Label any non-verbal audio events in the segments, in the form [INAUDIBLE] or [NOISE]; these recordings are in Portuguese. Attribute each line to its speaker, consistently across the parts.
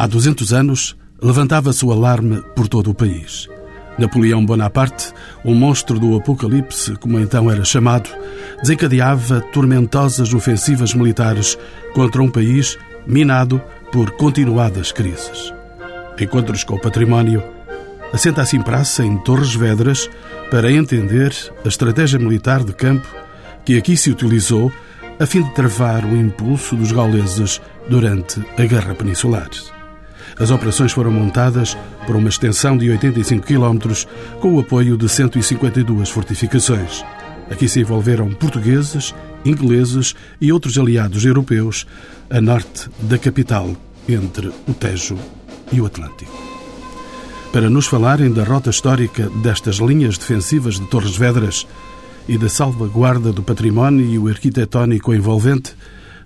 Speaker 1: Há 200 anos, levantava-se o alarme por todo o país. Napoleão Bonaparte, o monstro do Apocalipse, como então era chamado, desencadeava tormentosas ofensivas militares contra um país minado por continuadas crises. Encontros com o património, assenta assim praça em Torres Vedras para entender a estratégia militar de campo que aqui se utilizou a fim de travar o impulso dos gauleses durante a Guerra Peninsular. As operações foram montadas por uma extensão de 85 km com o apoio de 152 fortificações. Aqui se envolveram portugueses, ingleses e outros aliados europeus a norte da capital, entre o Tejo e o Atlântico. Para nos falarem da rota histórica destas linhas defensivas de Torres Vedras e da salvaguarda do património arquitetónico envolvente,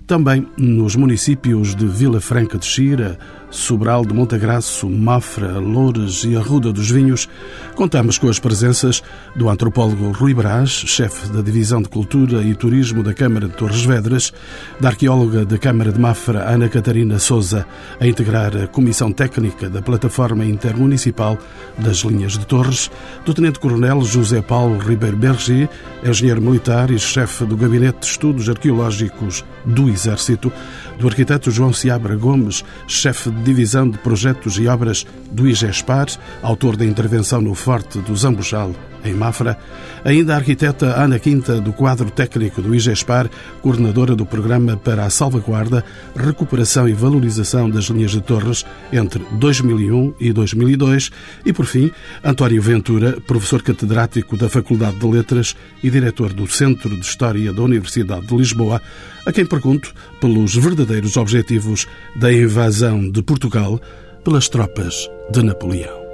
Speaker 1: também nos municípios de Vila Franca de Xira, Sobral de Montagraço, Mafra, Loures e Arruda dos Vinhos, contamos com as presenças do antropólogo Rui Brás, chefe da Divisão de Cultura e Turismo da Câmara de Torres Vedras, da arqueóloga da Câmara de Mafra, Ana Catarina Souza, a integrar a Comissão Técnica da Plataforma Intermunicipal das Linhas de Torres, do Tenente-Coronel José Paulo Ribeiro Berger, engenheiro militar e chefe do Gabinete de Estudos Arqueológicos do Exército, do arquiteto João Seabra Gomes, chefe divisão de projetos e obras do IGESPAR, autor da intervenção no Forte do Zambujal, em Mafra, ainda a arquiteta Ana Quinta, do quadro técnico do IGESPAR, coordenadora do programa para a salvaguarda, recuperação e valorização das linhas de torres entre 2001 e 2002, e, por fim, António Ventura, professor catedrático da Faculdade de Letras e diretor do Centro de História da Universidade de Lisboa, a quem pergunto pelos verdadeiros objetivos da invasão de Portugal pelas tropas de Napoleão.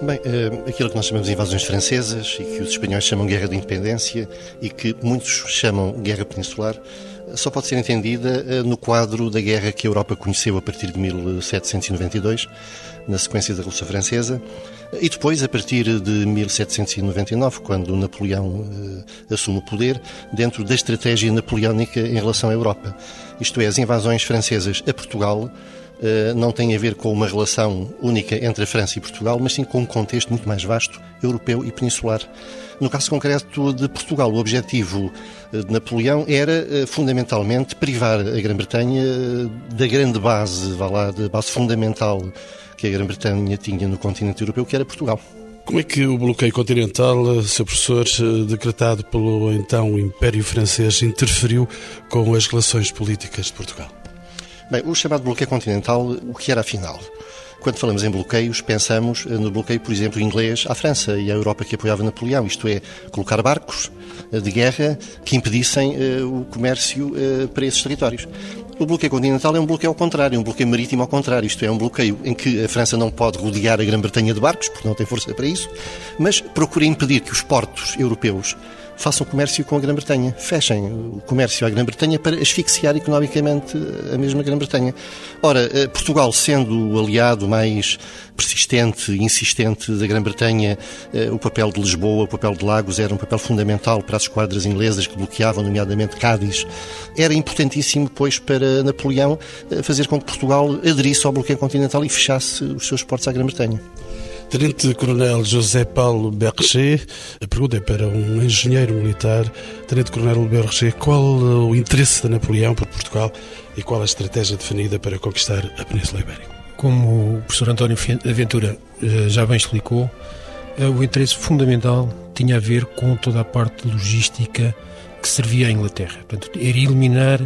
Speaker 2: Bem, eh, aquilo que nós chamamos de invasões francesas e que os espanhóis chamam Guerra de Independência e que muitos chamam Guerra Peninsular, só pode ser entendida eh, no quadro da guerra que a Europa conheceu a partir de 1792, na sequência da Revolução Francesa, e depois, a partir de 1799, quando Napoleão eh, assume o poder, dentro da estratégia napoleónica em relação à Europa. Isto é, as invasões francesas a Portugal eh, não tem a ver com uma relação única entre a França e Portugal, mas sim com um contexto muito mais vasto, europeu e peninsular. No caso concreto de Portugal, o objetivo eh, de Napoleão era eh, fundamentalmente privar a Grã-Bretanha da grande base, vá lá, da base fundamental que a Grã-Bretanha tinha no continente europeu, que era Portugal.
Speaker 1: Como é que o bloqueio continental, seu professor, decretado pelo então Império Francês, interferiu com as relações políticas de Portugal?
Speaker 2: Bem, o chamado bloqueio continental, o que era afinal? Quando falamos em bloqueios, pensamos eh, no bloqueio, por exemplo, inglês à França e à Europa que apoiava Napoleão, isto é, colocar barcos eh, de guerra que impedissem o comércio para esses territórios. O bloqueio continental é um bloqueio ao contrário, um bloqueio marítimo ao contrário, isto é, um bloqueio em que a França não pode rodear a Grã-Bretanha de barcos, porque não tem força para isso, mas procura impedir que os portos europeus façam comércio com a Grã-Bretanha, fechem o comércio à Grã-Bretanha para asfixiar economicamente a mesma Grã-Bretanha. Ora, eh, Portugal, sendo o aliado mais persistente e insistente da Grã-Bretanha, eh, o papel de Lisboa, o papel de Lagos era um papel fundamental para as esquadras inglesas que bloqueavam, nomeadamente Cádiz. Era importantíssimo, pois, para Napoleão eh, fazer com que Portugal aderisse ao bloqueio continental e fechasse os seus portos à Grã-Bretanha.
Speaker 1: Tenente-Coronel José Paulo Berger, a pergunta é para um engenheiro militar. Tenente-Coronel Berger, qual o interesse de Napoleão por Portugal e qual a estratégia definida para conquistar a Península Ibérica?
Speaker 3: Como o professor António Aventura eh, já bem explicou, eh, o interesse fundamental tinha a ver com toda a parte logística que servia à Inglaterra. Portanto, era eliminar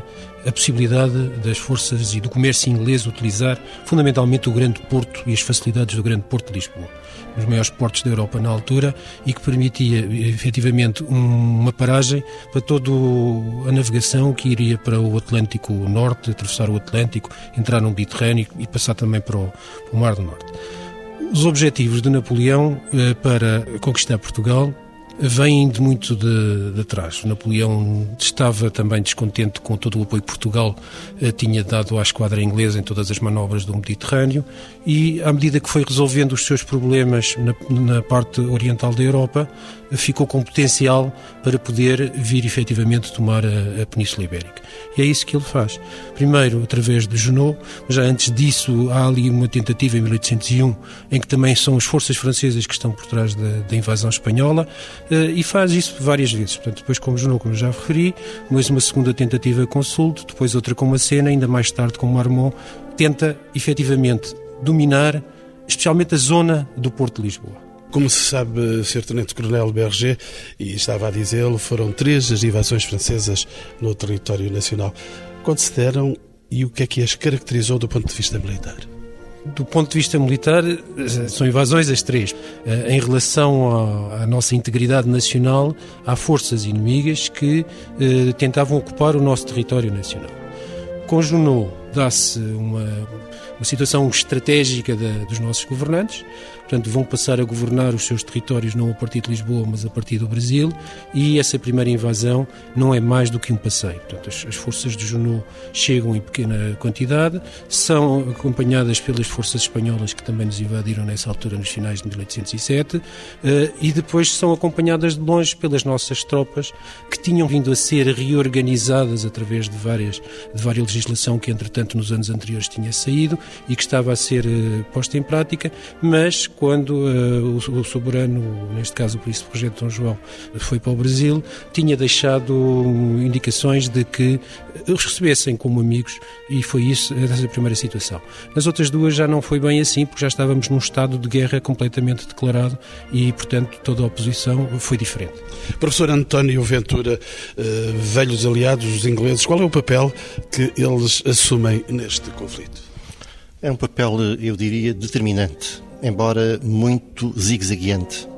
Speaker 3: a possibilidade das forças e do comércio inglês utilizar fundamentalmente o grande porto e as facilidades do grande porto de Lisboa, os maiores portos da Europa na altura e que permitia efetivamente uma paragem para toda a navegação que iria para o Atlântico Norte, atravessar o Atlântico, entrar no Mediterrâneo e passar também para o, para o Mar do Norte. Os objetivos de Napoleão eh, para conquistar Portugal vêm de muito de, de trás. Napoleão estava também descontente com todo o apoio que Portugal eh, tinha dado à esquadra inglesa em todas as manobras do Mediterrâneo e, à medida que foi resolvendo os seus problemas na, na parte oriental da Europa, ficou com potencial para poder vir efetivamente tomar a, a Península Ibérica. E é isso que ele faz. Primeiro, através de Junot, mas já antes disso há ali uma tentativa em 1801, em que também são as forças francesas que estão por trás da, da invasão espanhola, eh, e faz isso várias vezes. Portanto, depois com Junot, como já referi, mais uma segunda tentativa com Sulto, depois outra com Macena, ainda mais tarde com Marmont, tenta efetivamente dominar especialmente a zona do Porto de Lisboa.
Speaker 1: Como se sabe, Sr. Tenente-Coronel Berger, e estava a dizê-lo, foram três as invasões francesas no território nacional. Quando se deram e o que é que as caracterizou do ponto de vista militar?
Speaker 3: Do ponto de vista militar, são invasões as três. Eh, em relação à, nossa integridade nacional, há forças inimigas que eh, tentavam ocupar o nosso território nacional. Com Junot dá-se uma, uma situação estratégica da, dos nossos governantes, portanto vão passar a governar os seus territórios não a partir de Lisboa, mas a partir do Brasil, e essa primeira invasão não é mais do que um passeio. Portanto, as, as forças de Junot chegam em pequena quantidade, são acompanhadas pelas forças espanholas que também nos invadiram nessa altura, nos finais de 1807, eh, e depois são acompanhadas de longe pelas nossas tropas que tinham vindo a ser reorganizadas através de várias de várias legislação que entretanto nos anos anteriores tinha saído e que estava a ser uh, posta em prática, mas quando uh, o, o, soberano, neste caso o príncipe regente Dom João, foi para o Brasil, tinha deixado indicações de que os recebessem como amigos e foi isso, essa primeira situação. Nas outras duas já não foi bem assim, porque já estávamos num estado de guerra completamente declarado e, portanto, toda a oposição foi diferente.
Speaker 1: Professor António Ventura, uh, velhos aliados, os ingleses, qual é o papel que eles assumem neste conflito?
Speaker 2: É um papel, eu diria, determinante, embora muito zigue-zagueante,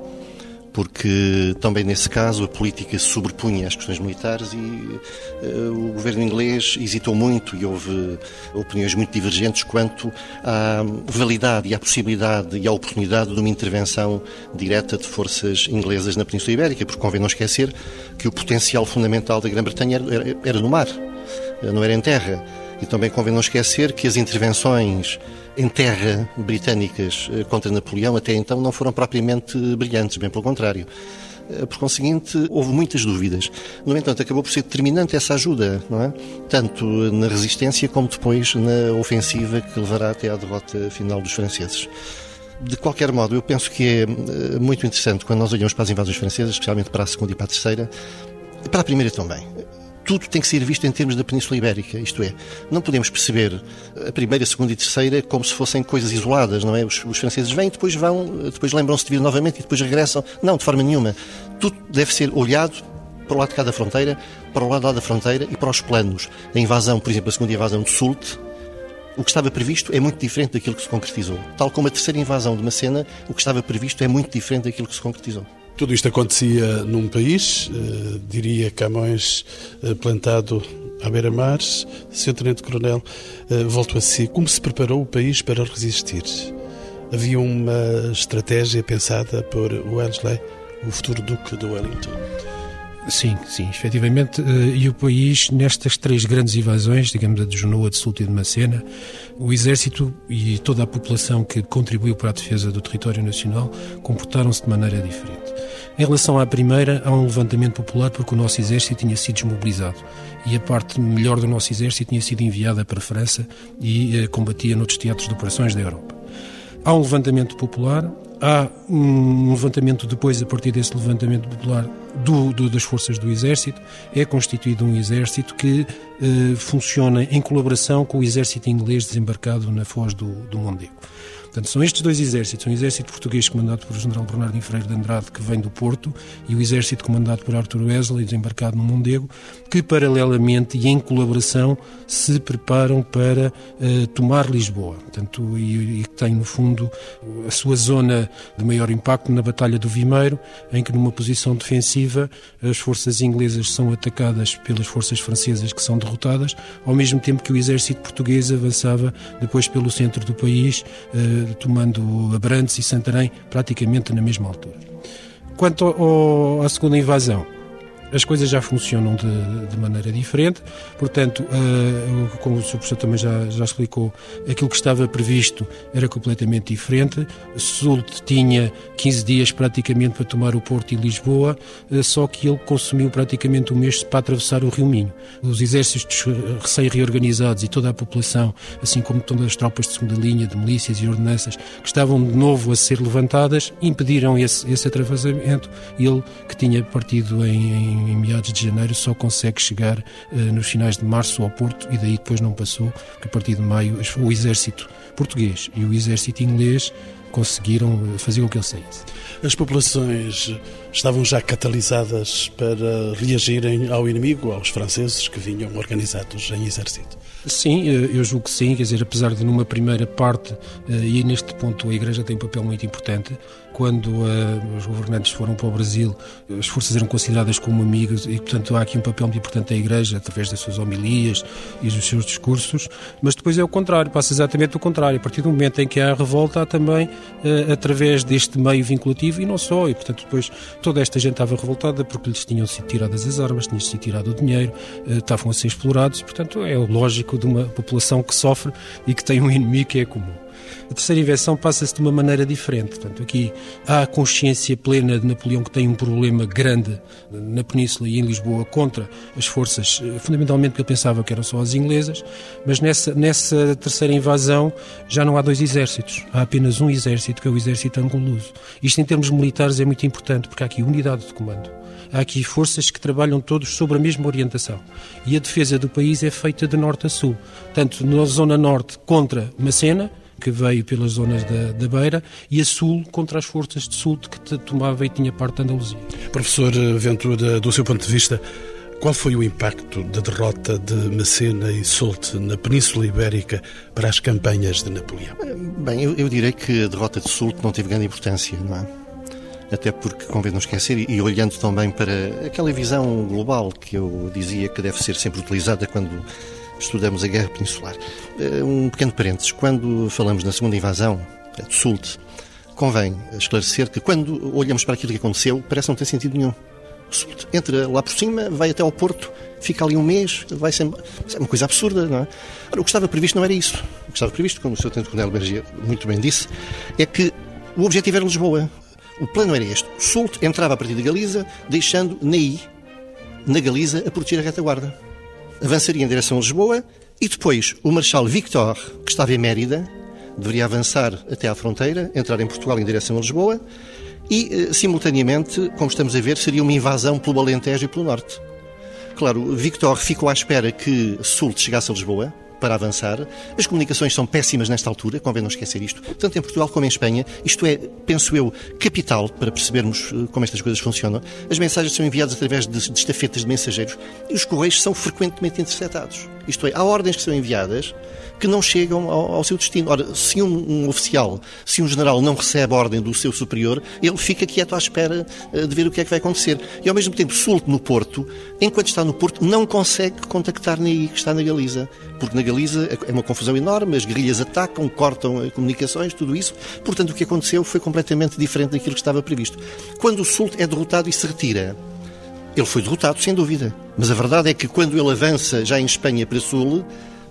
Speaker 2: porque também nesse caso a política sobrepunha as questões militares e uh, o governo inglês hesitou muito e houve opiniões muito divergentes quanto à validade e à possibilidade e à oportunidade de uma intervenção direta de forças inglesas na Península Ibérica, porque convém não esquecer que o potencial fundamental da Grã-Bretanha era, era no mar, não era em terra. E também convém não esquecer que as intervenções em terra britânicas eh, contra Napoleão até então não foram propriamente brilhantes, bem pelo contrário. Eh, por conseguinte, houve muitas dúvidas. No entanto, acabou por ser determinante essa ajuda, não é? Tanto na resistência como depois na ofensiva que levará até à derrota final dos franceses. De qualquer modo, eu penso que é eh, muito interessante quando nós olhamos para as invasões francesas, especialmente para a segunda e para a terceira, e para a primeira também tudo tem que ser visto em termos da Península Ibérica, isto é, não podemos perceber a primeira, a segunda e a terceira como se fossem coisas isoladas, não é? Os, os franceses vêm, depois vão, depois lembram-se de vir novamente e depois regressam. Não, de forma nenhuma. Tudo deve ser olhado para o lado de cada fronteira, para o lado da fronteira e para os planos. A invasão, por exemplo, a segunda invasão de Sult, o que estava previsto é muito diferente daquilo que se concretizou. Tal como a terceira invasão de Macena, o que estava previsto é muito diferente daquilo que se concretizou.
Speaker 1: Tudo isto acontecia num país, eh, diria Camões, eh, plantado à beira-mar. Sr. Tenente-Coronel, eh, volto a si. Como se preparou o país para resistir? Havia uma estratégia pensada por Wellesley, o futuro Duque de Wellington?
Speaker 3: Sim, sim, efetivamente. Eh, e o país, nestas três grandes invasões, digamos a de Junoa, de Sulta e de Macena, o exército e toda a população que contribuiu para a defesa do território nacional comportaram-se de maneira diferente. Em relação à primeira, há um levantamento popular porque o nosso exército tinha sido desmobilizado e a parte melhor do nosso exército tinha sido enviada para a França e eh, combatia noutros teatros de operações da Europa. Há um levantamento popular, há um levantamento depois, a partir desse levantamento popular, do, do, das forças do Exército. É constituído um Exército que eh, funciona em colaboração com o Exército inglês desembarcado na foz do, do Mondego. Portanto, são estes dois exércitos, um exército português comandado por general Bernardino Freire de Andrade, que vem do Porto, e o exército comandado por Arthur Wesley, desembarcado no Mondego, que paralelamente e em colaboração se preparam para uh, tomar Lisboa. Portanto, e, e tem, no fundo, a sua zona de maior impacto na Batalha do Vimeiro, em que numa posição defensiva as forças inglesas são atacadas pelas forças francesas que são derrotadas, ao mesmo tempo que o exército português avançava depois pelo centro do país, uh, tomando Abrantes e Santarém praticamente na mesma altura. Quanto ao, à segunda invasão, as coisas já funcionam de, de maneira diferente, portanto, uh, como o Sr. Professor também já, já explicou, aquilo que estava previsto era completamente diferente. Sult tinha 15 dias praticamente para tomar o Porto e Lisboa, uh, só que ele consumiu praticamente um mês para atravessar o Rio Minho. Os exércitos recém-reorganizados e toda a população, assim como todas as tropas de segunda linha, de milícias e ordenanças, que estavam de novo a ser levantadas, impediram esse, esse atravessamento. Ele, que tinha partido em, em em meados de janeiro, só consegue chegar uh, nos finais de março ao Porto e daí depois não passou, porque a partir de maio o exército português e o exército inglês conseguiram eh, fazer com que ele saísse.
Speaker 1: As populações estavam já catalisadas para reagirem ao inimigo, aos franceses que vinham organizados em exército?
Speaker 3: Sim, eh, eu julgo que sim, quer dizer, apesar de numa primeira parte, e neste ponto a Igreja tem um papel muito importante, quando uh, os governantes foram para o Brasil, as forças eram consideradas como amigas e, portanto, há aqui um papel muito importante da Igreja, através das suas homilias e dos seus discursos, mas depois é o contrário, passa exatamente o contrário. A partir do momento em que há a revolta, há também, através deste meio vinculativo, e não só, e, portanto, depois toda esta gente estava revoltada porque lhes tinham sido tiradas as armas, tinham sido tirado o dinheiro, uh, estavam a ser explorados, portanto, é lógico de uma população que sofre e que tem um inimigo que é comum. A terceira invenção passa-se de uma maneira diferente. Portanto, aqui há a consciência plena de Napoleão que tem um problema grande na Península e em Lisboa contra as forças, eh, fundamentalmente porque ele pensava que eram só as inglesas, mas nessa, nessa terceira invasão já não há dois exércitos, há apenas um exército, que é o exército angoluso. Isto em termos militares é muito importante, porque há aqui unidade de comando. Há aqui forças que trabalham todos sobre a mesma orientação. E a defesa do país é feita de norte a sul. Tanto na zona norte contra Macena, que veio pelas zonas da, da Beira, e a sul contra as forças de sul que tomava e tinha parte da Andaluzia.
Speaker 1: Professor Ventura, do seu ponto de vista, qual foi o impacto da derrota de Messena e Soult na Península Ibérica para as campanhas de Napoleão?
Speaker 2: Bem, eu, eu direi que a derrota de Soult não teve grande importância, não é? Até porque, convém não esquecer, e, e olhando também para aquela visão global que eu dizia que deve ser sempre utilizada quando estudamos a Guerra Peninsular. Eh, um pequeno parênteses, quando falamos na segunda invasão, de Sult, convém esclarecer que quando olhamos para aquilo que aconteceu, parece não ter sentido nenhum. Sult entra lá por cima, vai até ao Porto, fica ali um mês, vai ser é uma coisa absurda, não é? Ora, o que estava previsto não era isso. O que estava previsto, como o Sr. Tenente Coronel Berger muito bem disse, é que o objetivo era Lisboa. O plano era este. Sult entrava a partir de Galiza, deixando Ney, na Galiza, a proteger a retaguarda avançaria em direção a Lisboa e depois o Marechal Victor, que estava em Mérida, deveria avançar até à fronteira, entrar em Portugal em direção a Lisboa e, eh, simultaneamente, como estamos a ver, seria uma invasão pelo Alentejo e pelo Norte. Claro, Victor ficou à espera que Soult chegasse a Lisboa, para avançar. As comunicações são péssimas nesta altura, convém não esquecer isto, tanto em Portugal como em Espanha. Isto é, penso eu, capital para percebermos eh, como estas coisas funcionam. As mensagens são enviadas através de, de estafetas de mensageiros e os correios são frequentemente interceptados. Isto é, há ordens que são enviadas que não chegam ao, ao seu destino. Ora, se um, um, oficial, se um general não recebe a ordem do seu superior, ele fica quieto à espera uh, de ver o que é que vai acontecer. E ao mesmo tempo, Sulte no Porto, enquanto está no Porto, não consegue contactar Ney, que está na Galiza. Porque na Galiza é uma confusão enorme, as guerrilhas atacam, cortam comunicações, tudo isso. Portanto, o que aconteceu foi completamente diferente daquilo que estava previsto. Quando o Sulte é derrotado e se retira, ele foi derrotado, sem dúvida. Mas a verdade é que quando ele avança já em Espanha para Sul,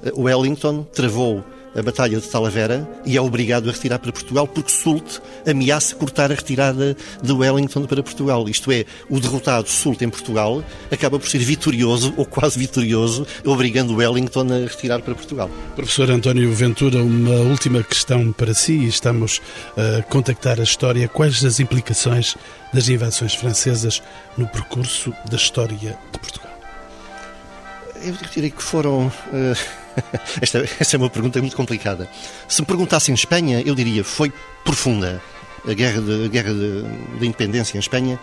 Speaker 2: eh, Wellington travou a Batalha de Talavera e é obrigado a retirar para Portugal porque Soult ameaça cortar a retirada de Wellington para Portugal. Isto é, o derrotado Soult em Portugal acaba por ser vitorioso ou quase vitorioso, obrigando Wellington a retirar para Portugal.
Speaker 1: Professor António Ventura, uma última questão para si. Estamos a contactar a história. Quais as implicações das invasões francesas no percurso da história de Portugal?
Speaker 2: Eu diria que foram. Uh [LAUGHS] esta, esta é uma pergunta muito complicada. Se me perguntassem em Espanha, eu diria foi profunda. A guerra de, a guerra de, de independência em Espanha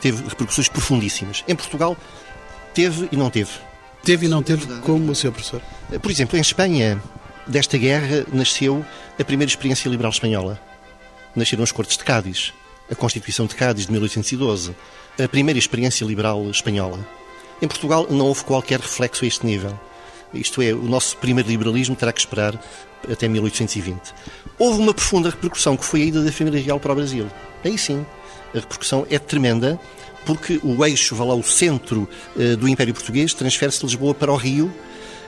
Speaker 2: teve repercussões profundíssimas. Em Portugal, teve e não teve.
Speaker 1: Teve e não teve, como o seu professor?
Speaker 2: Por exemplo, em Espanha, desta guerra nasceu a primeira experiência liberal espanhola. Nasceram as Cortes de Cádiz, a Constituição de Cádiz de 1812, a primeira experiência liberal espanhola. Em Portugal não houve qualquer reflexo a este nível. Isto é, o nosso primeiro liberalismo terá que esperar até 1820. Houve uma profunda repercussão, que foi a ida da família real para o Brasil. Aí sim, a repercussão é tremenda, porque o eixo, vá lá, o centro uh, do Império Português transfere-se de Lisboa para o Rio.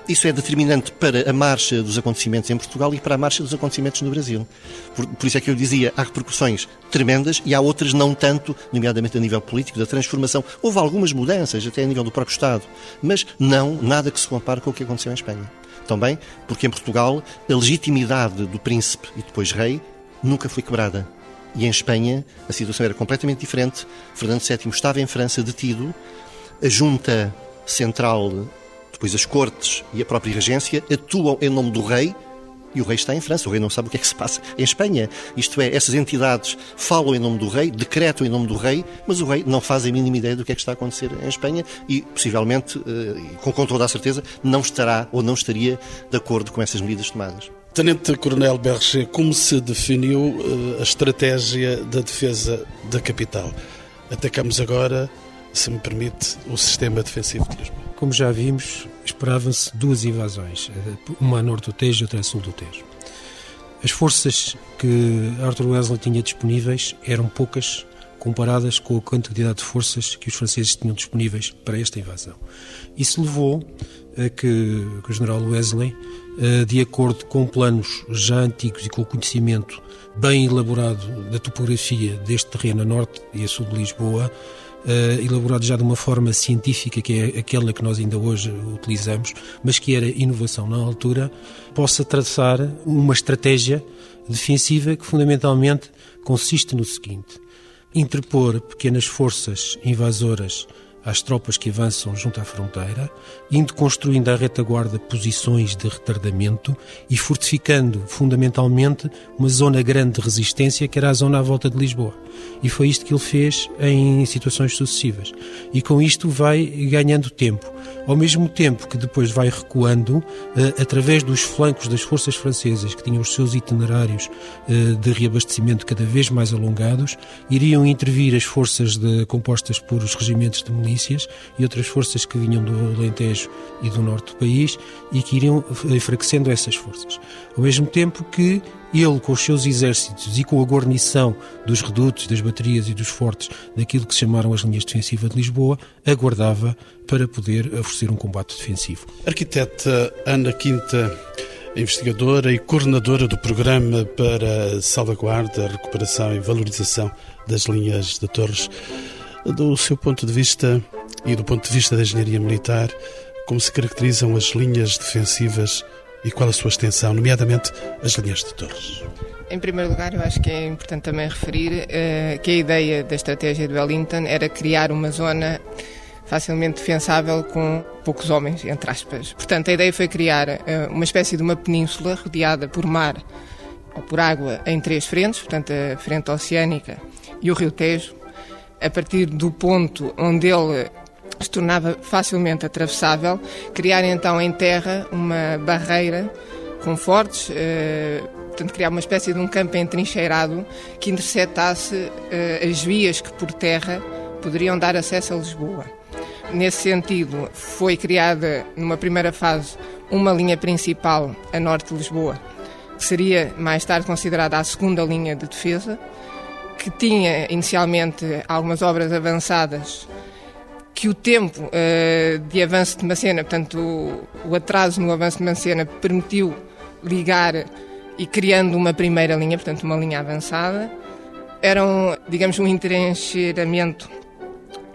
Speaker 2: Isso é determinante para a marcha dos acontecimentos em Portugal e para a marcha dos acontecimentos no Brasil. Por, por isso é que eu dizia, há repercussões tremendas e há outras não tanto, nomeadamente a nível político, da transformação. Houve algumas mudanças, até a nível do próprio Estado, mas não nada que se compare com o que aconteceu em Espanha. Também porque em Portugal a legitimidade do príncipe e depois rei nunca foi quebrada. E em Espanha a situação era completamente diferente. Fernando VII estava em França detido, a junta central, depois as cortes e a própria regência atuam em nome do rei e o rei está em França, o rei não sabe o que é que se passa em Espanha. Isto é, essas entidades falam em nome do rei, decretam em nome do rei, mas o rei não faz a mínima ideia do que é que está a acontecer em Espanha e, possivelmente, eh, com toda a certeza, não estará ou não estaria de acordo com essas medidas tomadas.
Speaker 1: Tenente Coronel Berger, como se definiu eh, a estratégia da defesa da capital? Atacamos agora, se me permite, o sistema defensivo de Lisboa.
Speaker 3: Como já vimos, esperavam-se duas invasões, uma a norte do Tejo e outra a sul do Tejo. As forças que Arthur Wesley tinha disponíveis eram poucas comparadas com a quantidade de forças que os franceses tinham disponíveis para esta invasão. Isso levou a que, que o general Wesley eh, de acordo com planos já antigos e com o conhecimento bem elaborado da topografia deste terreno a norte e a sul de Lisboa, Uh, elaborado já de uma forma científica, que é aquela que nós ainda hoje utilizamos, mas que era inovação na altura, possa traçar uma estratégia defensiva que fundamentalmente consiste no seguinte: interpor pequenas forças invasoras às tropas que avançam junto à fronteira, indo construindo à retaguarda posições de retardamento e fortificando fundamentalmente uma zona grande de resistência que era a zona à volta de Lisboa. E foi isto que ele fez em situações sucessivas. E com isto vai ganhando tempo ao mesmo tempo que depois vai recuando eh, através dos flancos das forças francesas, que tinham os seus itinerários eh, de reabastecimento cada vez mais alongados, iriam intervir as forças de, compostas por os regimentos de milícias e outras forças que vinham do Alentejo e do norte do país e que iriam enfraquecendo essas forças. Ao mesmo tempo que ele, com os seus exércitos e com a guarnição dos redutos, das baterias e dos fortes daquilo que se chamaram as linhas defensivas de Lisboa, aguardava para poder oferecer um combate defensivo.
Speaker 1: Arquiteta Ana Quinta, investigadora e coordenadora do Programa para Salvaguarda, Recuperação e Valorização das Linhas de Torres, do seu ponto de vista e do ponto de vista da engenharia militar, como se caracterizam as linhas defensivas e qual a sua extensão, nomeadamente as linhas de torres?
Speaker 4: Em primeiro lugar, eu acho que é importante também referir uh, que a ideia da estratégia de Wellington era criar uma zona facilmente defensável com poucos homens, entre aspas. Portanto, a ideia foi criar uh, uma espécie de uma península rodeada por mar ou por água em três frentes, portanto, a frente oceânica e o rio Tejo, a partir do ponto onde ele se tornava facilmente atravessável, criar então em terra uma barreira com fortes, eh, portanto, criar uma espécie de um campo entrincheirado que interceptasse eh, as vias que por terra poderiam dar acesso a Lisboa. Nesse sentido, foi criada numa primeira fase uma linha principal a norte de Lisboa, que seria mais tarde considerada a segunda linha de defesa, que tinha inicialmente algumas obras avançadas que o tempo uh, de avanço de Macena, portanto, o, o, atraso no avanço de Macena, permitiu ligar e criando uma primeira linha, portanto, uma linha avançada. Era, um, digamos, um entrencheiramento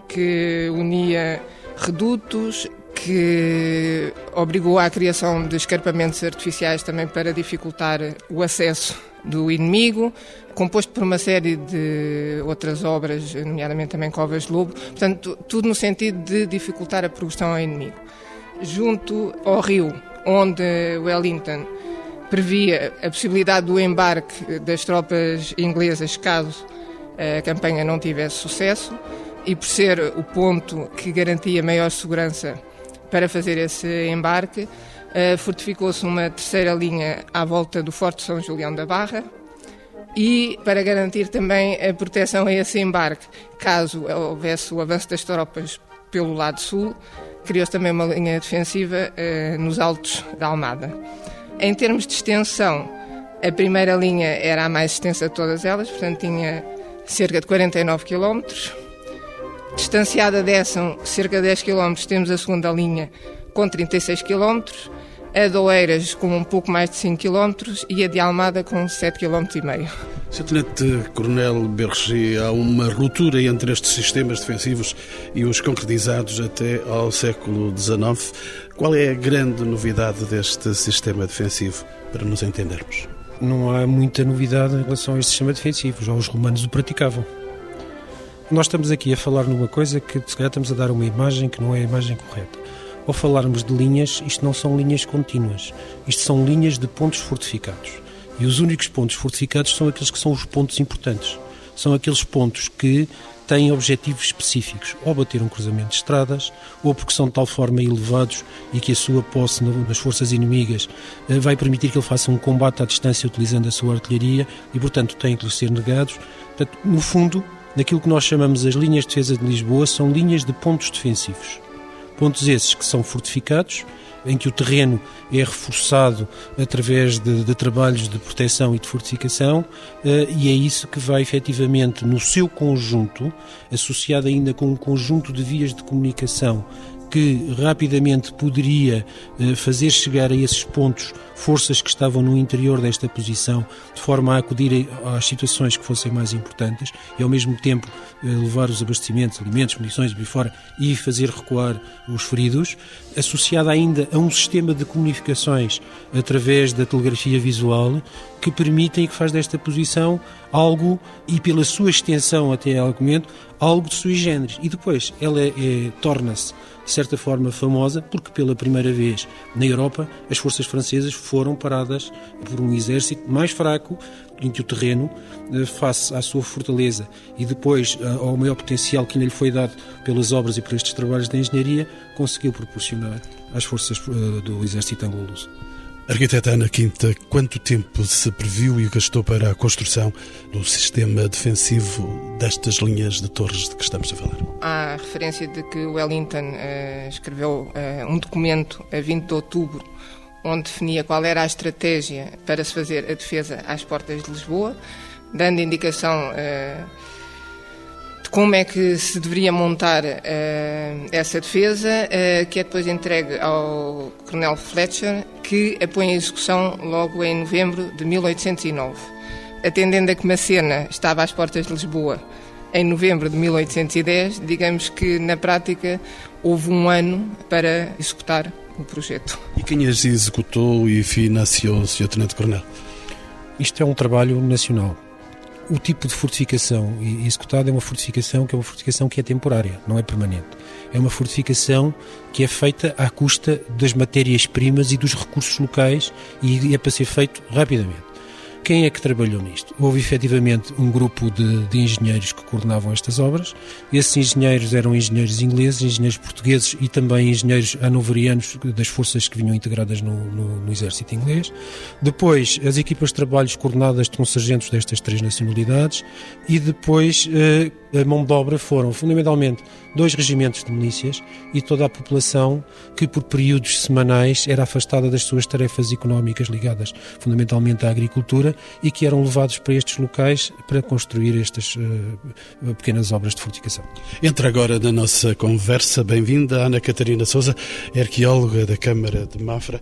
Speaker 4: que unia redutos, que obrigou à criação de escarpamentos artificiais também para dificultar o acesso do inimigo, composto por uma série de outras obras, nomeadamente também Covas de Lobo, portanto, tudo no sentido de dificultar a progressão ao inimigo. Junto ao rio, onde Wellington previa a possibilidade do embarque das tropas inglesas caso a campanha não tivesse sucesso, e por ser o ponto que garantia maior segurança para fazer esse embarque, eh, fortificou-se uma terceira linha à volta do Forte São Julião da Barra e para garantir também a proteção a esse embarque, caso houvesse o avanço das tropas pelo lado sul, criou-se também uma linha defensiva eh, nos altos da Almada. Em termos de extensão, a primeira linha era a mais extensa de todas elas, portanto tinha cerca de 49 quilómetros Distanciada dessa, cerca de 10 km, temos a segunda linha com 36 km, a de Oeiras com um pouco mais de 5 km e a de Almada com 7,5 km.
Speaker 1: Sr. Tenente Coronel Berger, há uma ruptura entre estes sistemas defensivos e os concretizados até ao século XIX. Qual é a grande novidade deste sistema defensivo, para nos entendermos?
Speaker 3: Não há muita novidade em relação a este sistema defensivo, já os romanos o praticavam. Nós estamos aqui a falar numa coisa que, se calhar, estamos a dar uma imagem que não é a imagem correta. Ao falarmos de linhas, isto não são linhas contínuas, isto são linhas de pontos fortificados. E os únicos pontos fortificados são aqueles que são os pontos importantes. São aqueles pontos que têm objetivos específicos, ou bater um cruzamento de estradas, ou porque são de tal forma elevados e que a sua posse nas forças inimigas eh, vai permitir que ele faça um combate à distância utilizando a sua artilharia e, portanto, têm que lhe ser negados. Portanto, no fundo, naquilo que nós chamamos as linhas de defesa de Lisboa, são linhas de pontos defensivos. Pontos esses que são fortificados, em que o terreno é reforçado através de, de trabalhos de proteção e de fortificação, eh, e é isso que vai efetivamente, no seu conjunto, associado ainda com um conjunto de vias de comunicação que rapidamente poderia eh, fazer chegar a esses pontos forças que estavam no interior desta posição, de forma a acudir às situações que fossem mais importantes e, ao mesmo tempo, eh, levar os abastecimentos, alimentos, munições e fora e fazer recuar os feridos, associada ainda a um sistema de comunicações através da telegrafia visual que permitem e que faz desta posição algo, e pela sua extensão até ao momento, algo de sui generis. E depois ela é, é, torna-se, de certa forma, famosa porque pela primeira vez na Europa as forças francesas foram paradas por um exército mais fraco, em que o terreno, eh, face à sua fortaleza e depois eh, ao maior potencial que lhe foi dado pelas obras e por estes trabalhos de engenharia, conseguiu proporcionar às forças eh, do exército anglo-luso.
Speaker 1: Arquiteta Ana Quinta, quanto tempo se previu e gastou para a construção do sistema defensivo destas linhas de torres de que estamos a falar?
Speaker 4: Há referência de que Wellington uh, escreveu uh, um documento a 20 de outubro onde definia qual era a estratégia para se fazer a defesa às portas de Lisboa, dando indicação uh, de como é que se deveria montar uh, essa defesa, uh, que é depois entregue ao Coronel Fletcher, que a põe em execução logo em novembro de 1809. Atendendo a que Macena estava às portas de Lisboa em novembro de 1810, digamos que na prática houve um ano para executar o projeto.
Speaker 1: E quem as executou e financiou, Sr. Tenente Coronel?
Speaker 3: Isto é um trabalho nacional. O tipo de fortificação executada é uma fortificação que é uma fortificação que é temporária, não é permanente. É uma fortificação que é feita à custa das matérias-primas e dos recursos locais e é para ser feito rapidamente. Quem é que trabalhou nisto? Houve efetivamente um grupo de, de, engenheiros que coordenavam estas obras. Esses engenheiros eram engenheiros ingleses, engenheiros portugueses e também engenheiros hanoverianos das forças que vinham integradas no, no, no exército inglês. Depois, as equipas de trabalhos coordenadas com sargentos destas três nacionalidades e depois eh, a mão de obra foram fundamentalmente dois regimentos de milícias e toda a população que por períodos semanais era afastada das suas tarefas económicas ligadas fundamentalmente à agricultura e que eram levados para estes locais para construir estas uh, pequenas obras de fortificação.
Speaker 1: Entra agora na nossa conversa. Bem-vinda, Ana Catarina Souza, arqueóloga da Câmara de Mafra.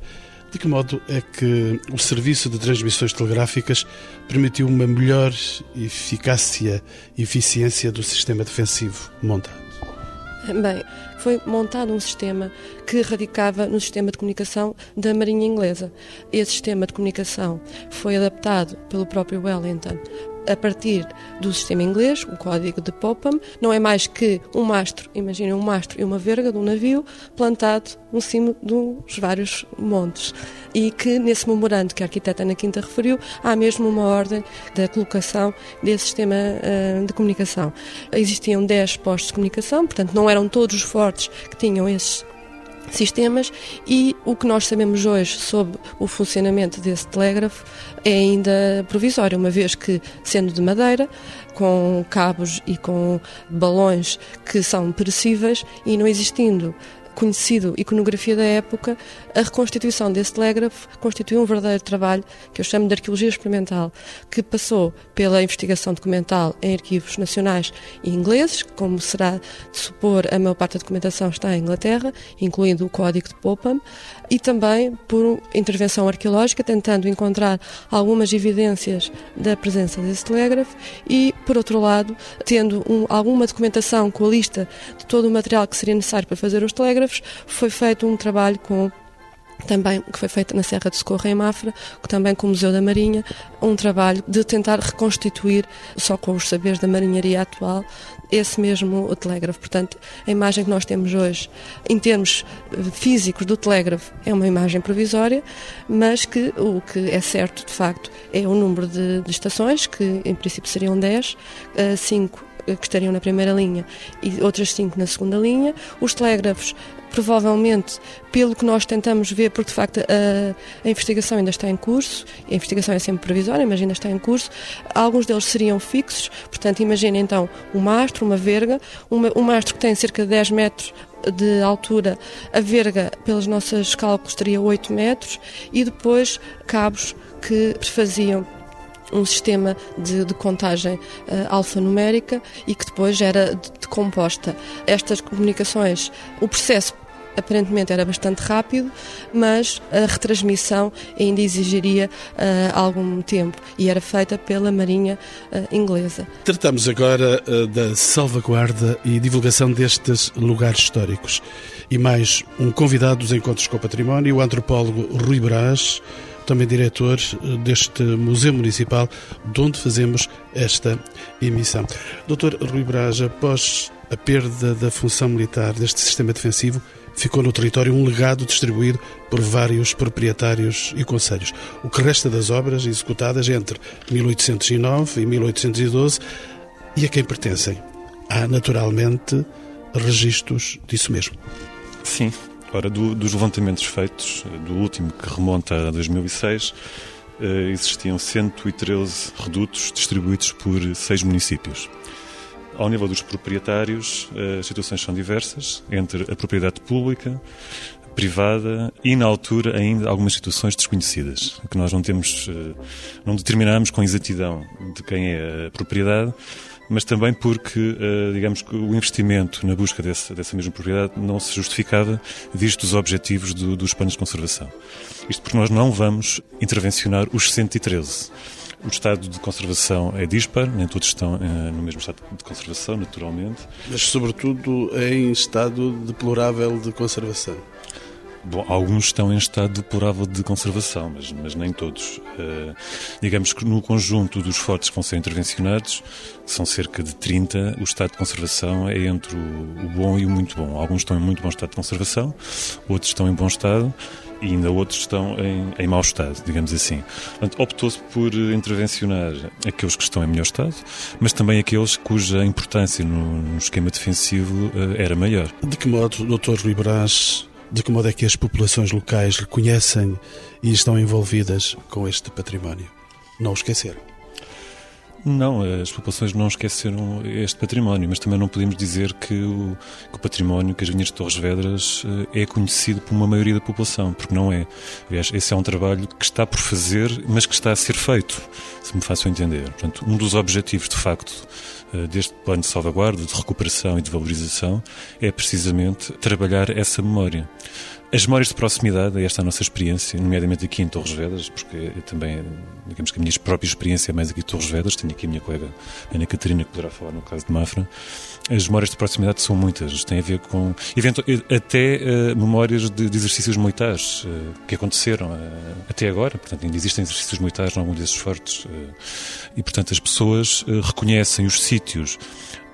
Speaker 1: De que modo é que o serviço de transmissões telegráficas permitiu uma melhor eficácia e eficiência do sistema defensivo montado?
Speaker 5: Bem, foi montado um sistema que radicava no sistema de comunicação da Marinha Inglesa. Esse sistema de comunicação foi adaptado pelo próprio Wellington a partir do sistema inglês, o código de Popham, não é mais que um mastro, imaginem um mastro e uma verga de um navio plantado no cimo dos vários montes. E que nesse memorando que a arquiteta Ana Quinta referiu, há mesmo uma ordem da colocação desse sistema uh, de comunicação. Existiam 10 postos de comunicação, portanto não eram todos os fortes que tinham esses sistemas e o que nós sabemos hoje sobre o funcionamento desse telégrafo é ainda provisório, uma vez que, sendo de madeira, com cabos e com balões que são perecíveis e não existindo conhecido iconografia da época, a reconstituição desse telégrafo constituiu um verdadeiro trabalho que eu chamo de arqueologia experimental, que passou pela investigação documental em arquivos nacionais e ingleses, como será de supor a maior parte da documentação está em Inglaterra, incluindo o Código de Popham, e também por intervenção arqueológica, tentando encontrar algumas evidências da presença desse telégrafo e, por outro lado, tendo um, alguma documentação com a lista de todo o material que seria necessário para fazer os telégrafos, foi feito um trabalho com também que foi feito na Serra de Socorro em Mafra, também com o Museu da Marinha, um trabalho de tentar reconstituir, só com os saberes da marinharia atual, esse mesmo telégrafo. Portanto, a imagem que nós temos hoje, em termos eh, físicos do telégrafo, é uma imagem provisória, mas que o que é certo, de facto, é o número de, de estações, que em princípio seriam 10, 5 eh, que estariam na primeira linha e outras cinco na segunda linha. Os telégrafos provavelmente, pelo que nós tentamos ver, porque de facto a, a, investigação ainda está em curso, a investigação é sempre provisória, mas ainda está em curso, alguns deles seriam fixos, portanto, imagine então um mastro, uma verga, uma, um mastro que tem cerca de 10 metros de altura, a verga, pelos nossos cálculos, teria 8 metros, e depois cabos que faziam um sistema de, de contagem uh, alfanumérica e que depois era decomposta. Estas comunicações, o processo aparentemente era bastante rápido, mas a retransmissão ainda exigiria uh, algum tempo e era feita pela Marinha uh, Inglesa.
Speaker 1: Tratamos agora uh, da salvaguarda e divulgação destes lugares históricos. E mais um convidado dos Encontros com o Património, o antropólogo Rui Brás também diretor deste Museu Municipal, de onde fazemos esta emissão. Doutor Rui Braja, após a perda da função militar deste sistema defensivo, ficou no território um legado distribuído por vários proprietários e conselhos. O que resta das obras executadas entre 1809 e 1812 e a quem pertencem. Há, naturalmente, registros disso mesmo.
Speaker 6: Sim, Ora, do, dos levantamentos feitos, do último que remonta a 2006, eh, existiam 113 redutos distribuídos por seis municípios. Ao nível dos proprietários, eh, as situações são diversas, entre a propriedade pública, privada e, na altura, ainda algumas situações desconhecidas, que nós não temos, eh, não determinamos com exatidão de quem é a propriedade, mas também porque, eh, digamos que o investimento na busca dessa mesma propriedade não se justificava, visto os objetivos do, dos planos de conservação. Isto porque nós não vamos intervencionar os 113. O estado de conservação é dispar, nem todos estão eh, no mesmo estado de conservação, naturalmente.
Speaker 1: Mas, sobretudo, em estado deplorável de conservação.
Speaker 6: Bom, alguns estão em estado deplorável de conservação, mas, mas nem todos. Uh, digamos que no conjunto dos fortes que vão ser intervencionados, são cerca de 30, o estado de conservação é entre o, o bom e o muito bom. Alguns estão em muito bom estado de conservação, outros estão em bom estado e ainda outros estão em, em mau estado, digamos assim. Optou-se por intervencionar aqueles que estão em melhor estado, mas também aqueles cuja importância no, no esquema defensivo uh, era maior.
Speaker 1: De que modo, Dr. Rui Brás, de que modo é que as populações locais reconhecem e estão envolvidas com este património? Não o esqueceram.
Speaker 6: Não, as populações não esqueceram este património, mas também não podemos dizer que o, que o património, que as vinhas de Torres Vedras, eh, é conhecido por uma maioria da população, porque não é. Aliás, esse é um trabalho que está por fazer, mas que está a ser feito, se me faço entender. Portanto, um dos objetivos, de facto, eh, deste plano de salvaguarda, de recuperação e de valorização, é precisamente trabalhar essa memória. As memórias de proximidade, esta é a nossa experiência, nomeadamente aqui em Torres Vedras, porque também, digamos que a minha própria experiência é mais aqui em Torres Vedras, tenho aqui a minha colega Ana Catarina que poderá falar no caso de Mafra. As memórias de proximidade são muitas, têm a ver com, até uh, memórias de, de, exercícios militares uh, que aconteceram uh, até agora, portanto ainda existem exercícios militares em algum desses fortes, e portanto as pessoas reconhecem os sítios,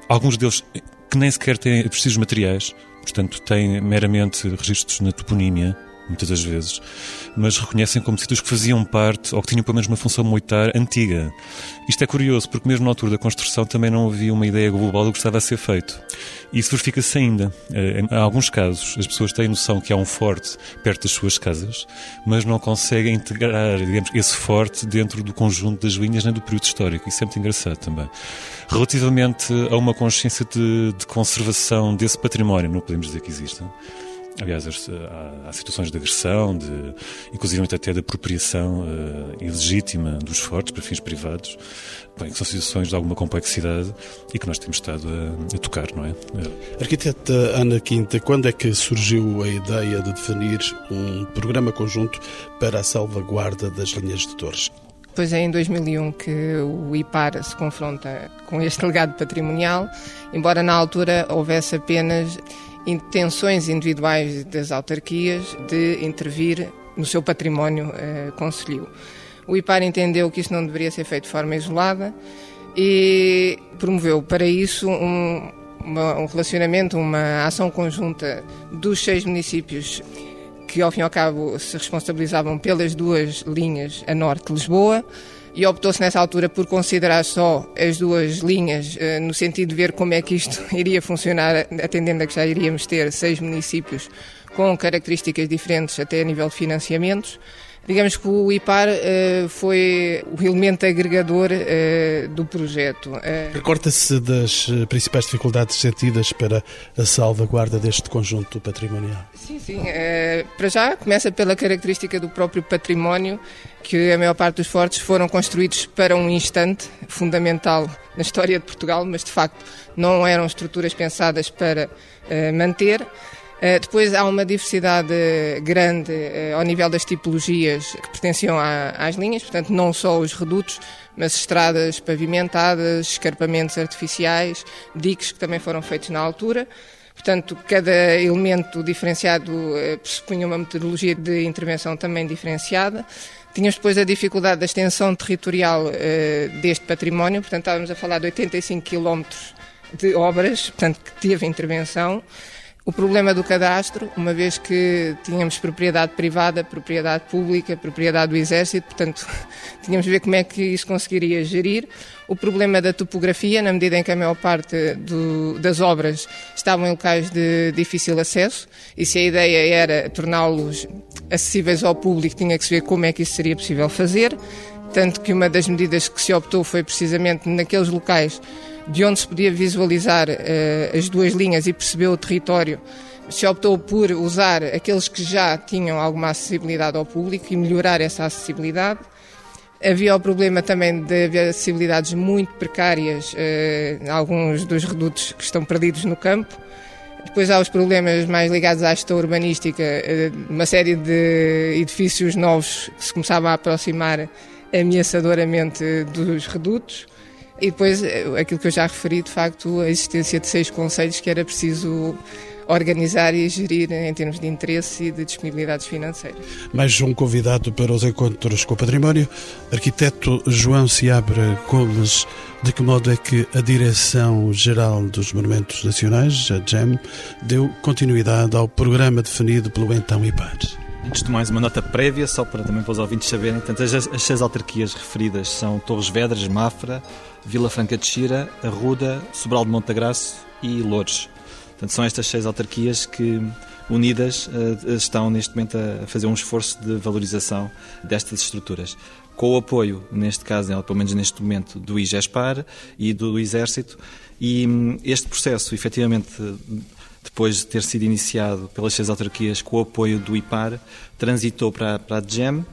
Speaker 6: alguns deles que nem sequer têm vestígios materiais, portanto têm meramente registros na toponímia, muitas das vezes, mas reconhecem como sítios que faziam parte ou que tinham pelo menos uma função militar antiga. Isto é curioso, porque mesmo na altura da construção também não havia uma ideia global do que estava a ser feito. Isso verifica-se ainda. Eh, em alguns casos, as pessoas têm noção que há um forte perto das suas casas, mas não conseguem integrar, digamos, esse forte dentro do conjunto das linhas nem do período histórico. Isso é muito engraçado também. Relativamente a uma consciência de, de conservação desse património, não podemos dizer que exista. Aliás, há, há, situações de agressão, de, inclusive até de apropriação uh, ilegítima dos fortes para fins privados, bem, que são situações de alguma complexidade e que nós temos estado a, a tocar, não é?
Speaker 1: Arquiteta Ana Quinta, quando é que surgiu a ideia de definir um programa conjunto para a salvaguarda das linhas de torres?
Speaker 4: Pois é em 2001 que o IPAR se confronta com este legado patrimonial, embora na altura houvesse apenas intenções individuais das autarquias de intervir no seu património eh, concelhio. O IPAR entendeu que isso não deveria ser feito de forma isolada e promoveu para isso um, uma, um relacionamento, uma ação conjunta dos seis municípios que ao fim e ao cabo se responsabilizavam pelas duas linhas a norte de Lisboa e optou-se nessa altura por considerar só as duas linhas, eh, no sentido de ver como é que isto [LAUGHS] iria funcionar, atendendo a que já iríamos ter seis municípios com características diferentes até a nível de financiamentos. Digamos que o IPAR uh, foi o elemento agregador uh, do projeto. Uh,
Speaker 1: Recorda-se das principais dificuldades sentidas para a salvaguarda deste conjunto patrimonial?
Speaker 4: Sim, sim. para já, começa pela característica do próprio património, que a maior parte dos fortes foram construídos para um instante fundamental na história de Portugal, mas de facto não eram estruturas pensadas para manter. Eh, depois há uma diversidade grande eh, ao nível das tipologias que pertenciam às linhas, portanto, não só os redutos, mas estradas pavimentadas, escarpamentos artificiais, diques que também foram feitos na altura. Portanto, cada elemento diferenciado eh, pressupunha uma metodologia de intervenção também diferenciada. Tínhamos depois a dificuldade da extensão territorial deste património, portanto, estávamos a falar de 85 quilómetros de obras, portanto, que teve intervenção. O problema do cadastro, uma vez que tínhamos propriedade privada, propriedade pública, propriedade do Exército, portanto, [LAUGHS] tínhamos de ver como é que isso conseguiria gerir. O problema da topografia, na medida em que a maior parte do, das obras estavam em locais de difícil acesso, e se a ideia era torná-los acessíveis ao público, tinha que se ver como é que isso seria possível fazer. Tanto que uma das medidas que se optou foi precisamente naqueles locais de onde se podia visualizar uh, as duas linhas e perceber o território, se optou por usar aqueles que já tinham alguma acessibilidade ao público e melhorar essa acessibilidade. Havia o problema também de haver acessibilidades muito precárias, uh, alguns dos redutos que estão perdidos no campo. Depois há os problemas mais ligados à gestão urbanística, uh, uma série de edifícios novos que se começavam a aproximar ameaçadoramente dos redutos. E depois, eh, aquilo que eu já referi, de facto, a existência de seis conselhos que era preciso organizar e gerir em termos de interesse e de disponibilidades financeiras.
Speaker 1: Mais um convidado para os encontros com o património, arquiteto João Seabra Gomes. De que modo é que a Direção-Geral dos Monumentos Nacionais, a GEM, deu continuidade ao programa definido pelo então IPAR?
Speaker 7: Antes de mais, uma nota prévia, só para também para os ouvintes saberem. Portanto, as, as seis autarquias referidas são Torres Vedras, Mafra, Vila Franca de Xira, Arruda, Sobral de Montagraço e Loures. Portanto, são estas seis autarquias que, unidas, eh, estão neste momento a fazer um esforço de valorização destas estruturas. Com o apoio, neste caso, pelo menos neste momento, do IGESPAR e do Exército, e hum, este processo, efetivamente, depois de ter sido iniciado pelas seis autarquias com o apoio do IPAR, transitou para, para a GEM,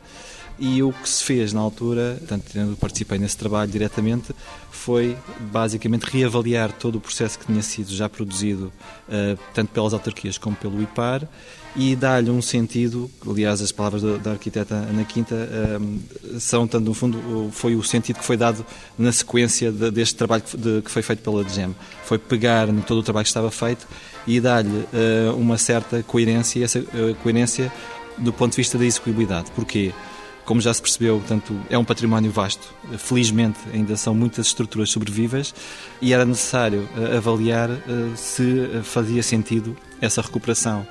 Speaker 7: e o que se fez na altura, tanto eu participei nesse trabalho diretamente, foi basicamente reavaliar todo o processo que tinha sido já produzido, uh, tanto pelas autarquias como pelo IPAR, e dar-lhe um sentido, aliás, as palavras da, da arquiteta Ana Quinta uh, são, tanto no fundo, foi o sentido que foi dado na sequência de, deste trabalho que, de, que, foi feito pela DGEM. Foi pegar no todo o trabalho que estava feito e dar-lhe uh, uma certa coerência, e essa coerência do ponto de vista da execuibilidade. Porquê? Como já se percebeu, portanto, é um património vasto. Felizmente, ainda são muitas estruturas sobrevivas e era necessário eh, avaliar se fazia sentido essa recuperação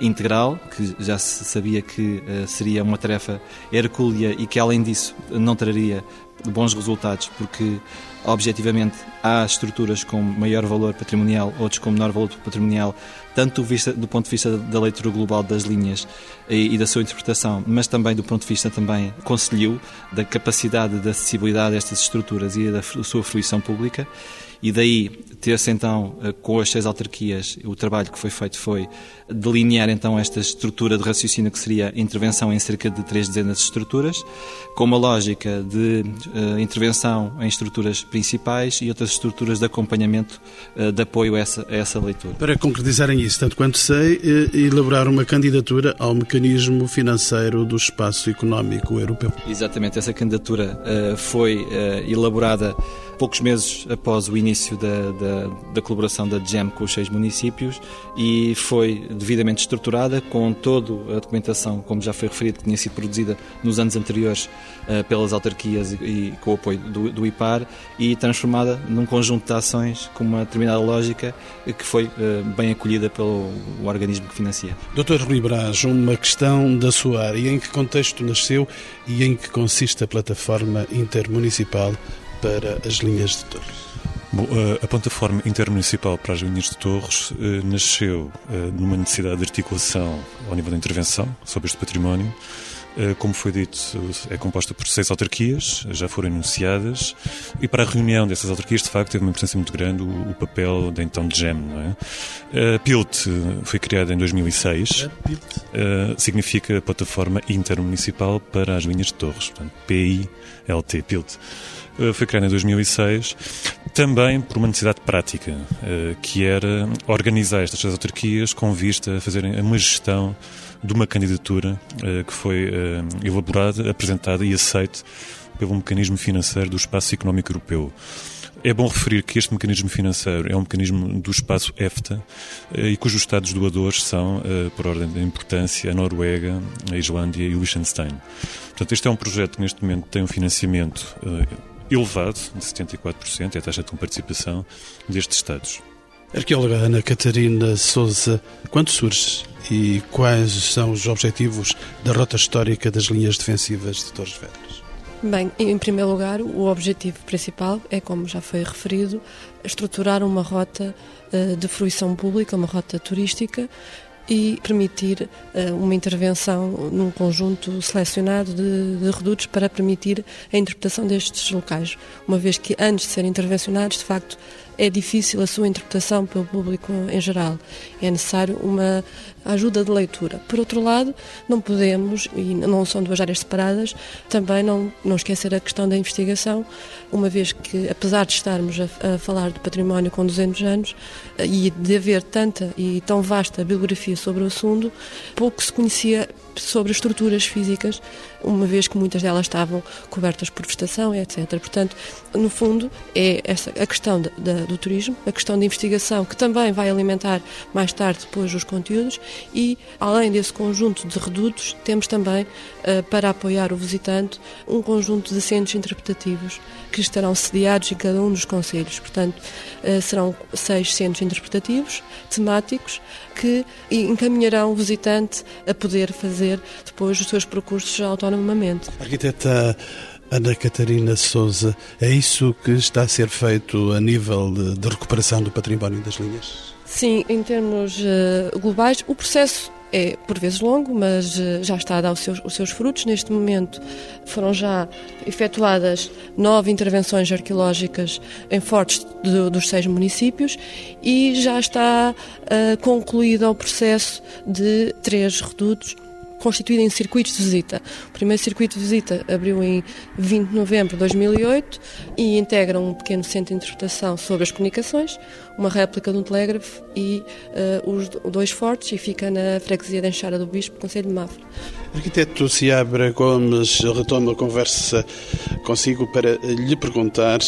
Speaker 7: integral, que já se sabia que eh, seria uma tarefa hercúlea e que, além disso, não traria bons resultados, porque objetivamente há estruturas com maior valor patrimonial, outros com menor valor patrimonial, tanto do, vista, do ponto de vista da leitura global das linhas e, e, da sua interpretação, mas também do ponto de vista também conselho da capacidade de acessibilidade destas estruturas e da sua fruição pública. e daí ter-se então, eh, com as seis autarquias, o trabalho que foi feito foi delinear então esta estrutura de raciocínio que seria intervenção em cerca de três dezenas de estruturas, com uma lógica de uh, intervenção em estruturas principais e outras estruturas de acompanhamento uh, de apoio a essa, a essa leitura.
Speaker 1: Para concretizarem isso, tanto quanto sei, elaborar uma candidatura ao mecanismo financeiro do espaço económico europeu.
Speaker 7: Exatamente, essa candidatura uh, foi elaborada poucos meses após o início da, da, da, colaboração da GEM com os seis municípios e foi devidamente estruturada com toda a documentação, como já foi referido, que tinha sido produzida nos anos anteriores uh, pelas autarquias e, e, com o apoio do, do, IPAR e transformada num conjunto de ações com uma determinada lógica que foi uh, bem acolhida pelo organismo que financia.
Speaker 1: Doutor Rui Braz, uma questão da sua área. Em que contexto nasceu e em que consiste a plataforma intermunicipal para as linhas de Torres?
Speaker 6: Bom, a plataforma intermunicipal para as linhas de Torres eh, nasceu eh, numa necessidade de articulação ao nível da intervenção sobre este património. Eh, como foi dito, é composta por seis autarquias, já foram enunciadas, e para a reunião dessas autarquias, de facto, teve uma importância muito grande o, papel da então de GEM. Não é? A PILT foi criada em 2006, PILT. significa Plataforma Intermunicipal para as Linhas de Torres, portanto, PILT, PILT. Eh, foi criada em 2006, também por uma necessidade prática, eh, que era organizar estas autarquias com vista a fazerem uma gestão de uma candidatura eh, que foi elaborada, apresentada e aceita pelo mecanismo financeiro do Espaço Económico Europeu. É bom referir que este mecanismo financeiro é um mecanismo do espaço EFTA e cujos Estados doadores são, por ordem de importância, a Noruega, a Islândia e o Liechtenstein. Portanto, este é um projeto que neste momento tem um financiamento elevado, de 74%, é a taxa de participação destes Estados.
Speaker 1: Arqueóloga Ana Catarina Souza, quando surge e quais são os objetivos da rota histórica das linhas defensivas de Torres Vedras?
Speaker 5: Bem, em primeiro lugar, o objetivo principal é, como já foi referido, estruturar uma rota eh, de fruição pública, uma rota turística e permitir uh, uma intervenção num conjunto selecionado de, de, redutos para permitir a interpretação destes locais, uma vez que antes de serem intervencionados, de facto, é difícil a sua interpretação pelo público em geral. É necessário uma ajuda de leitura. Por outro lado, não podemos, e não são duas áreas separadas, também não, não esquecer a questão da investigação, uma vez que, apesar de estarmos a, a falar de património com 200 anos e de haver tanta e tão vasta bibliografia sobre o assunto, pouco se conhecia sobre estruturas físicas, uma vez que muitas delas estavam cobertas por vegetação, etc. Portanto, no fundo, é essa a questão de, de, do turismo, a questão da investigação, que também vai alimentar mais tarde depois os conteúdos, e, além desse conjunto de redutos, temos também, uh, para apoiar o visitante, um conjunto de centros interpretativos que estarão sediados em cada um dos conselhos. Portanto, uh, serão seis centros interpretativos, temáticos, que encaminharão o visitante a poder fazer depois os seus percursos autonomamente.
Speaker 1: Arquiteta Ana Catarina Souza, é isso que está a ser feito a nível de, de recuperação do património das linhas?
Speaker 5: Sim, em termos uh, globais, o processo é por vezes longo, mas uh, já está a dar os seus, os seus, frutos. Neste momento foram já efetuadas nove intervenções arqueológicas em fortes de, dos seis municípios e já está uh, concluído o processo de três redutos constituído em circuitos de visita. O primeiro circuito de visita abriu em 20 de novembro de 2008 e integra um pequeno centro de interpretação sobre as comunicações, uma réplica de um telégrafo e uh, os dois fortes e fica na freguesia de Enxara do Bispo, Conselho de Mafra.
Speaker 1: Arquiteto Seabra Gomes retoma a conversa consigo para lhe perguntar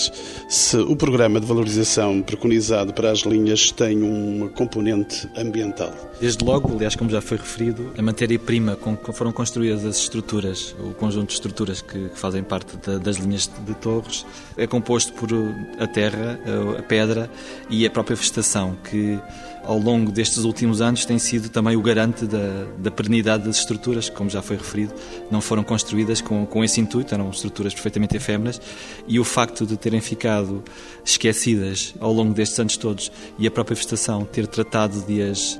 Speaker 1: se o programa de valorização preconizado para as linhas tem uma componente ambiental.
Speaker 7: Desde logo, aliás, como já foi referido, a matéria-prima com que foram construídas as estruturas, o conjunto de estruturas que fazem parte das linhas de torres, é composto por a terra, a pedra e a própria vegetação, que ao longo destes últimos anos tem sido também o garante da, da perenidade das estruturas, como já foi referido, não foram construídas com, com esse intuito, eram estruturas perfeitamente efêmeras, e o facto de terem ficado esquecidas ao longo destes anos todos e a própria vegetação ter tratado de as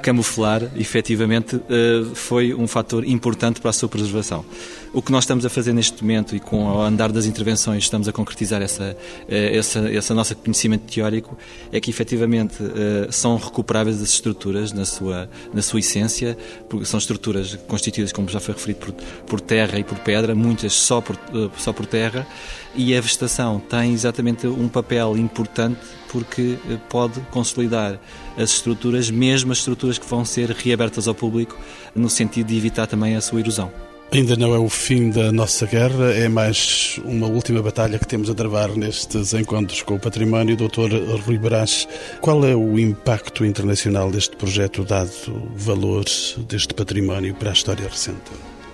Speaker 7: camuflar, efetivamente, eh, foi um fator importante para a sua preservação. O que nós estamos a fazer neste momento e com o andar das intervenções estamos a concretizar essa, eh, essa, esse nosso conhecimento teórico é que efetivamente eh, são recuperáveis as estruturas na sua, na sua essência, porque são estruturas constituídas, como já foi referido, por, por terra e por pedra, muitas só por, só por terra, e a vegetação tem exatamente um papel importante porque pode consolidar as estruturas, mesmo as estruturas que vão ser reabertas ao público, no sentido de evitar também a sua erosão.
Speaker 1: Ainda não é o fim da nossa guerra, é mais uma última batalha que temos a travar nestes encontros com o património. Doutor Rui Brás, qual é o impacto internacional deste projeto, dado o valor deste património para a história recente?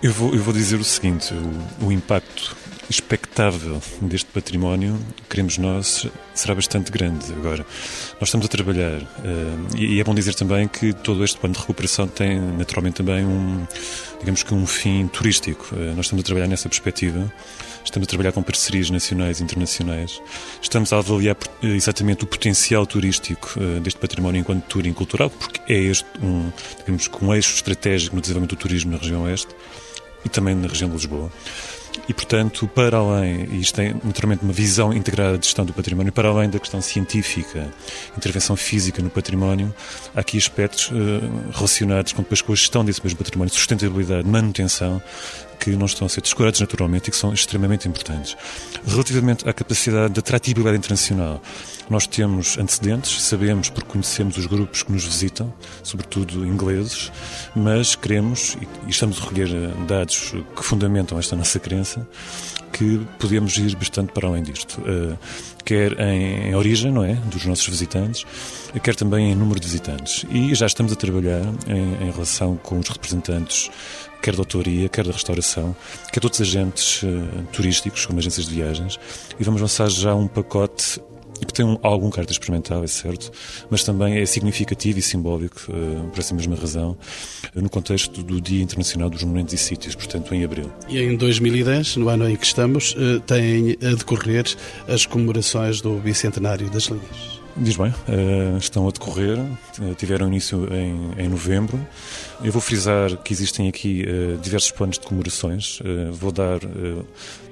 Speaker 6: Eu vou, eu vou dizer o seguinte: o, o impacto expectável deste património, queremos nós, será bastante grande. Agora, nós estamos a trabalhar, uh, e é bom dizer também que todo este plano de recuperação tem naturalmente também um, digamos que um fim turístico. Uh, nós estamos a trabalhar nessa perspectiva, estamos a trabalhar com parcerias nacionais e internacionais, estamos a avaliar eh, exatamente o potencial turístico deste património enquanto touring cultural, porque é este um, digamos que um eixo estratégico no desenvolvimento do turismo na região oeste e também na região de Lisboa. E, portanto, para além, e isto tem naturalmente uma visão integrada de gestão do património, para além da questão científica, intervenção física no património, há aqui aspectos uh, relacionados com, depois, com a gestão desse mesmo património, sustentabilidade, manutenção, que não estão a ser descurados naturalmente e que são extremamente importantes. Relativamente à capacidade de atratividade internacional, nós temos antecedentes, sabemos porque conhecemos os grupos que nos visitam, sobretudo ingleses, mas queremos, e estamos a recolher eh, dados que fundamentam esta nossa crença, que podemos ir bastante para além disto. Quer em, em, origem, não é? Dos nossos visitantes, quer também em número de visitantes. E já estamos a trabalhar em, em relação com os representantes quer da autoria, quer da restauração, quer de outros agentes uh, turísticos, como agências de viagens, e vamos lançar já um pacote que tem um, algum caráter experimental, é certo, mas também é significativo e simbólico, uh, por essa mesma razão, uh, no contexto do Dia Internacional dos Monumentos e Sítios, portanto, em abril.
Speaker 1: E em 2010, no ano em que estamos, uh, têm a decorrer as comemorações do Bicentenário das Linhas.
Speaker 6: Diz bem, estão a decorrer, tiveram início em, em novembro. Eu vou frisar que existem aqui diversos planos de comemorações. vou dar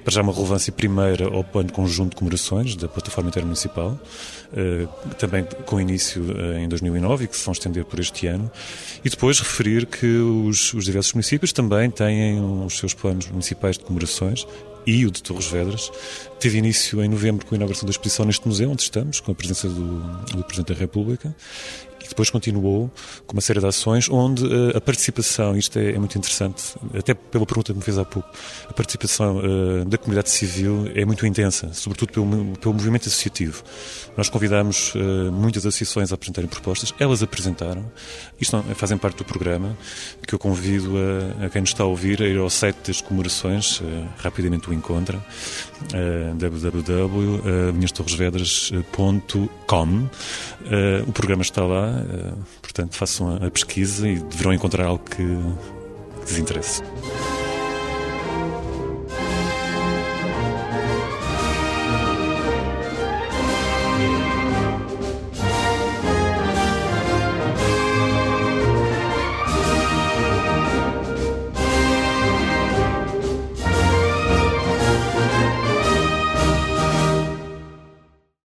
Speaker 6: para já uma relevância primeira ao plano conjunto de comemorações da plataforma intermunicipal, eh, também com início eh, em 2009 e que se vão estender por este ano, e depois referir que os, os diversos municípios também têm os seus planos municipais de comemorações e o de Torres Vedras. Teve início em novembro com a inauguração da exposição neste museu onde estamos, com a presença do, do Presidente da República, depois continuou com uma série de ações onde uh, a participação, isto é, é, muito interessante, até pela pergunta que me fez há pouco, a participação uh, da comunidade civil é muito intensa, sobretudo pelo, pelo movimento associativo. Nós convidamos uh, muitas associações a apresentarem propostas, elas apresentaram, isto não, fazem parte do programa, que eu convido a, a, quem nos está a ouvir a ir ao site das comemorações, rapidamente o encontra, uh, www.vinhastorresvedras.com. o programa está lá, eh, portanto, façam a pesquisa e deverão encontrar algo que, que lhes interesse.